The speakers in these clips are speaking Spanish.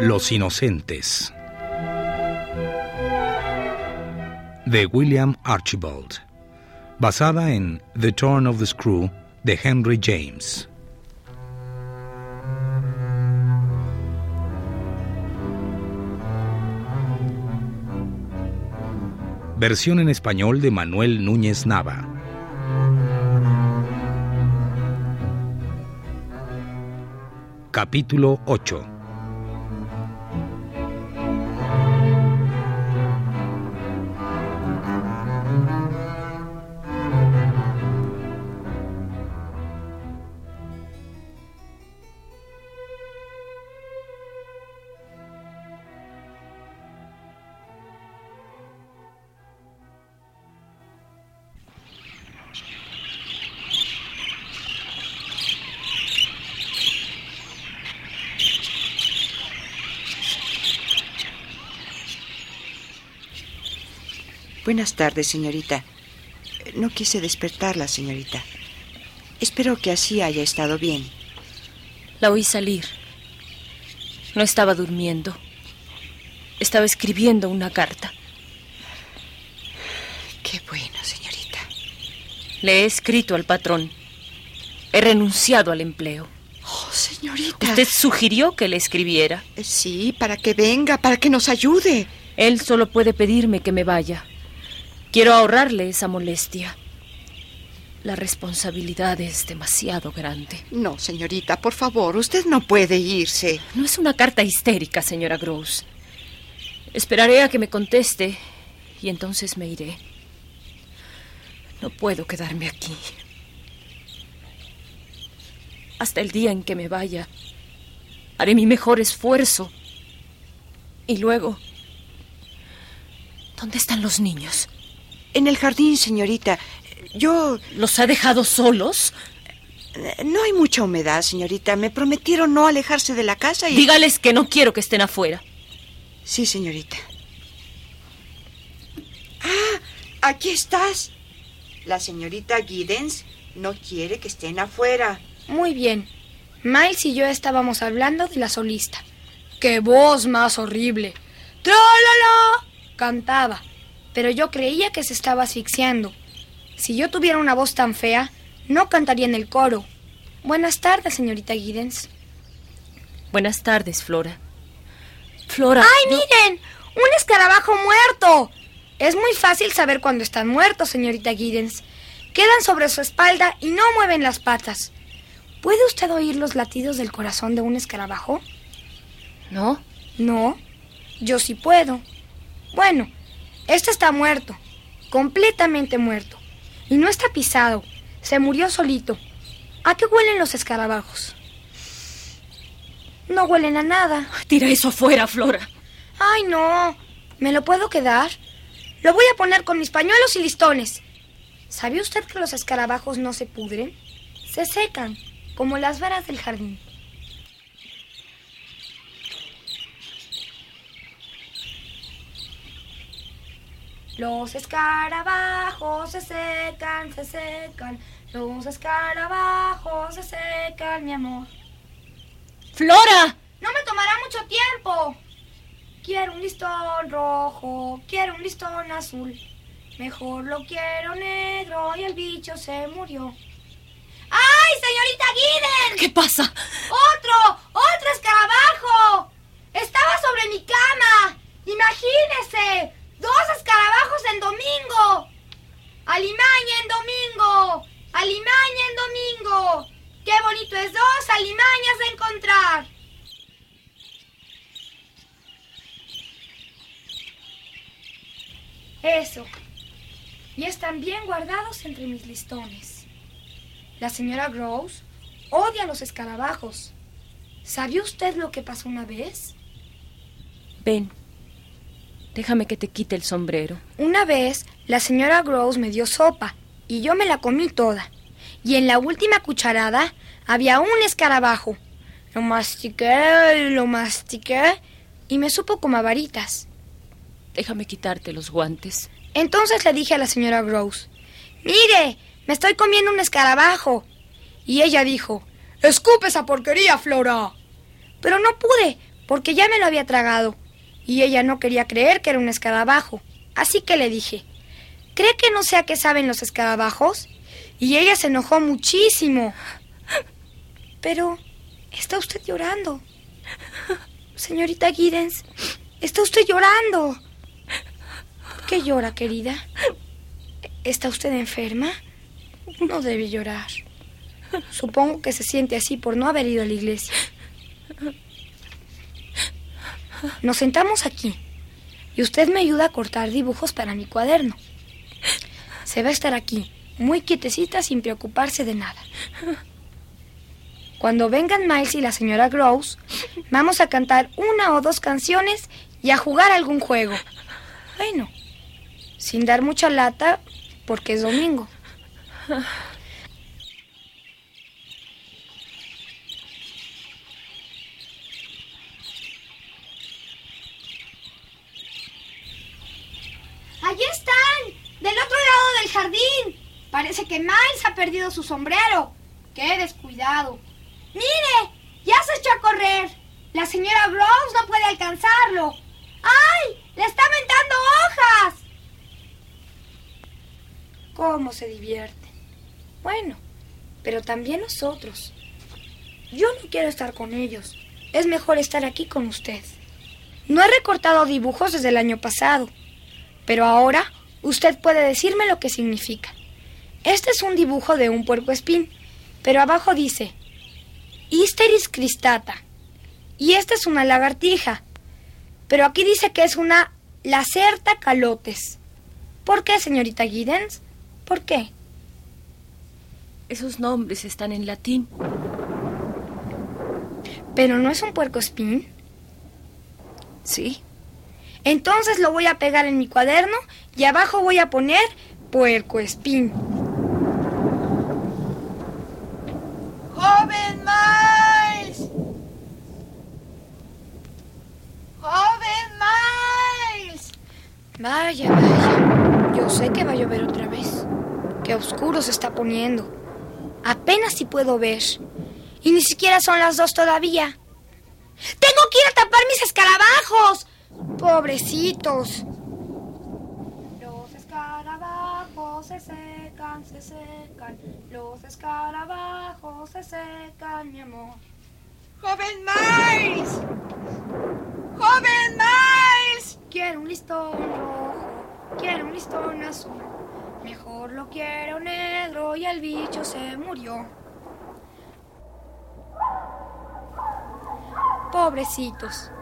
Los Inocentes de William Archibald, basada en The Turn of the Screw de Henry James. Versión en español de Manuel Núñez Nava. Capítulo 8 Buenas tardes, señorita. No quise despertarla, señorita. Espero que así haya estado bien. La oí salir. No estaba durmiendo. Estaba escribiendo una carta. Qué bueno, señorita. Le he escrito al patrón. He renunciado al empleo. Oh, señorita. Usted sugirió que le escribiera. Sí, para que venga, para que nos ayude. Él solo puede pedirme que me vaya. Quiero ahorrarle esa molestia. La responsabilidad es demasiado grande. No, señorita, por favor, usted no puede irse. No es una carta histérica, señora Gross. Esperaré a que me conteste y entonces me iré. No puedo quedarme aquí. Hasta el día en que me vaya, haré mi mejor esfuerzo. Y luego, ¿dónde están los niños? En el jardín, señorita. Yo... ¿Los ha dejado solos? No hay mucha humedad, señorita. Me prometieron no alejarse de la casa y... Dígales que no quiero que estén afuera. Sí, señorita. Ah, aquí estás. La señorita Giddens no quiere que estén afuera. Muy bien. Miles y yo estábamos hablando de la solista. ¡Qué voz más horrible! ¡Tralala! Cantaba pero yo creía que se estaba asfixiando. Si yo tuviera una voz tan fea, no cantaría en el coro. Buenas tardes, señorita Giddens. Buenas tardes, Flora. Flora. ¡Ay, miren! ¡Un escarabajo muerto! Es muy fácil saber cuándo están muertos, señorita Giddens. Quedan sobre su espalda y no mueven las patas. ¿Puede usted oír los latidos del corazón de un escarabajo? ¿No? No. Yo sí puedo. Bueno, este está muerto, completamente muerto. Y no está pisado, se murió solito. ¿A qué huelen los escarabajos? No huelen a nada. Tira eso fuera, Flora. Ay, no. ¿Me lo puedo quedar? Lo voy a poner con mis pañuelos y listones. ¿Sabía usted que los escarabajos no se pudren? Se secan, como las varas del jardín. Los escarabajos se secan, se secan. Los escarabajos se secan, mi amor. ¡Flora! No me tomará mucho tiempo. Quiero un listón rojo, quiero un listón azul. Mejor lo quiero negro y el bicho se murió. ¡Ay, señorita Guiden! ¿Qué pasa? ¡Otro! ¡Otro escarabajo! Estaba sobre mi cama. Imagínese. ¡Dos escarabajos en domingo! ¡Alimaña en domingo! ¡Alimaña en domingo! ¡Qué bonito es dos alimañas de encontrar! Eso. Y están bien guardados entre mis listones. La señora Gross odia a los escarabajos. ¿Sabe usted lo que pasó una vez? Ven, Déjame que te quite el sombrero. Una vez, la señora Gross me dio sopa y yo me la comí toda. Y en la última cucharada había un escarabajo. Lo mastiqué, lo mastiqué y me supo como a varitas. Déjame quitarte los guantes. Entonces le dije a la señora Gross, mire, me estoy comiendo un escarabajo. Y ella dijo, escupe esa porquería, Flora. Pero no pude, porque ya me lo había tragado, y ella no quería creer que era un escarabajo. Así que le dije, ¿cree que no sé a qué saben los escarabajos? Y ella se enojó muchísimo. Pero, está usted llorando. Señorita Giddens, está usted llorando. ¿Por qué llora, querida? ¿Está usted enferma? No debe llorar. Supongo que se siente así por no haber ido a la iglesia. Nos sentamos aquí y usted me ayuda a cortar dibujos para mi cuaderno. Se va a estar aquí, muy quietecita, sin preocuparse de nada. Cuando vengan Miles y la señora Grouse, vamos a cantar una o dos canciones y a jugar algún juego. Bueno, sin dar mucha lata, porque es domingo. ¡Allí están! ¡Del otro lado del jardín! Parece que Miles ha perdido su sombrero. ¡Qué descuidado! ¡Mire! ¡Ya se echó a correr! La señora Rose no puede alcanzarlo. ¡Ay! ¡Le está aventando hojas! ¿Cómo se divierte? Bueno, pero también nosotros. Yo no quiero estar con ellos. Es mejor estar aquí con usted. No he recortado dibujos desde el año pasado, pero ahora usted puede decirme lo que significa. Este es un dibujo de un puerco espín, pero abajo dice Isteris cristata. Y esta es una lagartija. Pero aquí dice que es una Lacerta calotes. ¿Por qué, señorita Giddens? ¿Por qué? Esos nombres están en latín. ¿Pero no es un puerco espín? Sí. Entonces lo voy a pegar en mi cuaderno y abajo voy a poner puerco espín. ¡Joven Miles! ¡Joven Miles! Vaya, vaya. Yo sé que va a llover otra vez. Qué oscuro se está poniendo. Apenas si puedo ver. Y ni siquiera son las dos todavía. ¡Tengo que ir a tapar mis escarabajos! Pobrecitos. Los escarabajos se secan, se secan. Los escarabajos se secan, mi amor. ¡Joven Miles! ¡Joven Miles! Quiero un listón rojo, quiero un listón azul. Mejor lo quiero negro y el bicho se murió. Pobrecitos.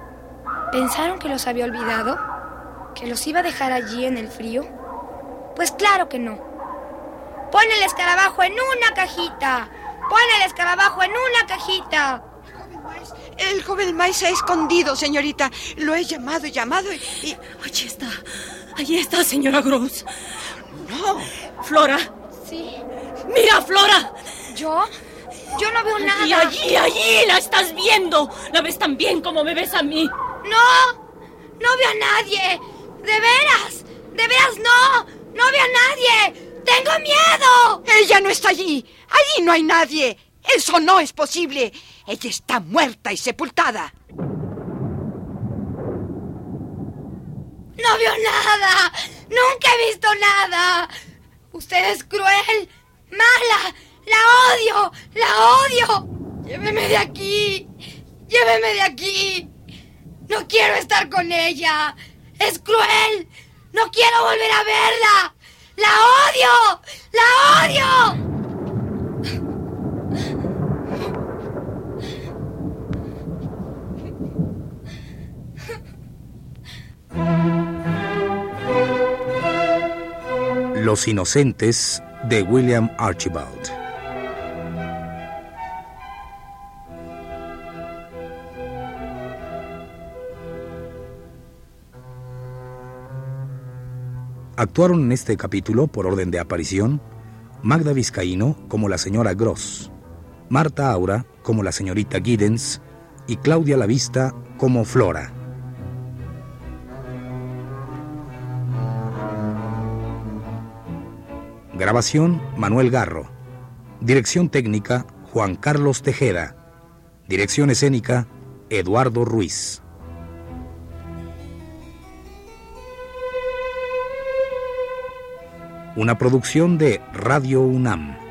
¿Pensaron que los había olvidado? ¿Que los iba a dejar allí en el frío? Pues claro que no. Pon el escarabajo en una cajita. Pon el escarabajo en una cajita. El joven Miles se ha escondido, señorita. Lo he llamado y llamado y... y- Allí está. Allí está, señora Gross. No. Flora. Sí. Mira, Flora. ¿Yo? Yo no veo Y nada. allí, allí la estás viendo. La ves tan bien como me ves a mí. ¡No! ¡No veo a nadie! ¡De veras! ¡De veras no! ¡No veo a nadie! ¡Tengo miedo! Ella no está allí. Allí no hay nadie. Eso no es posible. Ella está muerta y sepultada. ¡No veo nada! ¡Nunca he visto nada! Usted es cruel, mala, la odio, la odio. Lléveme de aquí, lléveme de aquí. No quiero estar con ella. Es cruel. No quiero volver a verla. La odio, la odio. Los Inocentes de William Archibald. Actuaron en este capítulo, por orden de aparición, Magda Vizcaíno como la señora Gross, Marta Aura como la señorita Giddens y Claudia Lavista como Flora. Grabación Manuel Garro. Dirección técnica Juan Carlos Tejeda. Dirección escénica Eduardo Ruiz. Una producción de Radio UNAM.